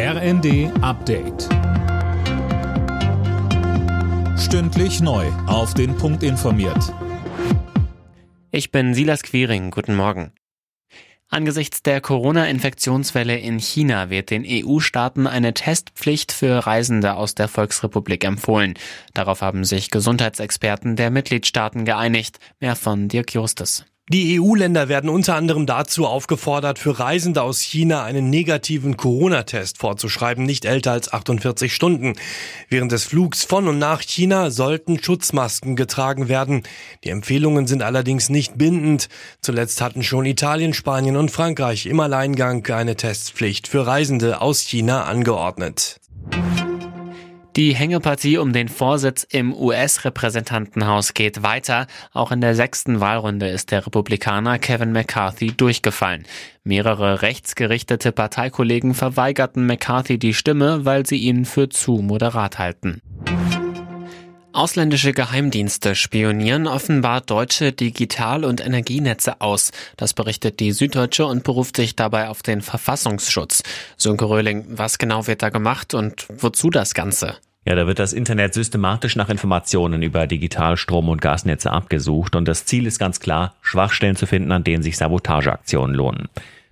RND Update. Stündlich neu. Auf den Punkt informiert. Ich bin Silas Quiring. Guten Morgen. Angesichts der Corona-Infektionswelle in China wird den EU-Staaten eine Testpflicht für Reisende aus der Volksrepublik empfohlen. Darauf haben sich Gesundheitsexperten der Mitgliedstaaten geeinigt. Mehr von Dirk Justus. Die EU-Länder werden unter anderem dazu aufgefordert, für Reisende aus China einen negativen Corona-Test vorzuschreiben, nicht älter als 48 Stunden. Während des Flugs von und nach China sollten Schutzmasken getragen werden. Die Empfehlungen sind allerdings nicht bindend. Zuletzt hatten schon Italien, Spanien und Frankreich im Alleingang eine Testpflicht für Reisende aus China angeordnet. Die Hängepartie um den Vorsitz im US-Repräsentantenhaus geht weiter. Auch in der sechsten Wahlrunde ist der Republikaner Kevin McCarthy durchgefallen. Mehrere rechtsgerichtete Parteikollegen verweigerten McCarthy die Stimme, weil sie ihn für zu moderat halten. Ausländische Geheimdienste spionieren offenbar deutsche Digital- und Energienetze aus. Das berichtet die Süddeutsche und beruft sich dabei auf den Verfassungsschutz. Sönke Röhling, was genau wird da gemacht und wozu das Ganze? Ja, da wird das Internet systematisch nach Informationen über Digitalstrom- und Gasnetze abgesucht und das Ziel ist ganz klar, Schwachstellen zu finden, an denen sich Sabotageaktionen lohnen.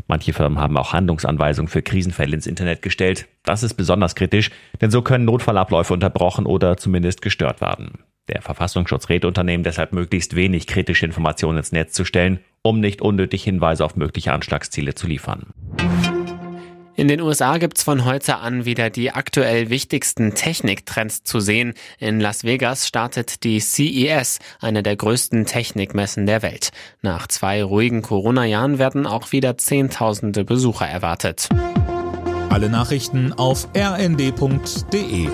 Manche Firmen haben auch Handlungsanweisungen für Krisenfälle ins Internet gestellt. Das ist besonders kritisch, denn so können Notfallabläufe unterbrochen oder zumindest gestört werden. Der Verfassungsschutz rät Unternehmen deshalb möglichst wenig kritische Informationen ins Netz zu stellen, um nicht unnötig Hinweise auf mögliche Anschlagsziele zu liefern. In den USA gibt's von heute an wieder die aktuell wichtigsten Techniktrends zu sehen. In Las Vegas startet die CES, eine der größten Technikmessen der Welt. Nach zwei ruhigen Corona-Jahren werden auch wieder Zehntausende Besucher erwartet. Alle Nachrichten auf rnd.de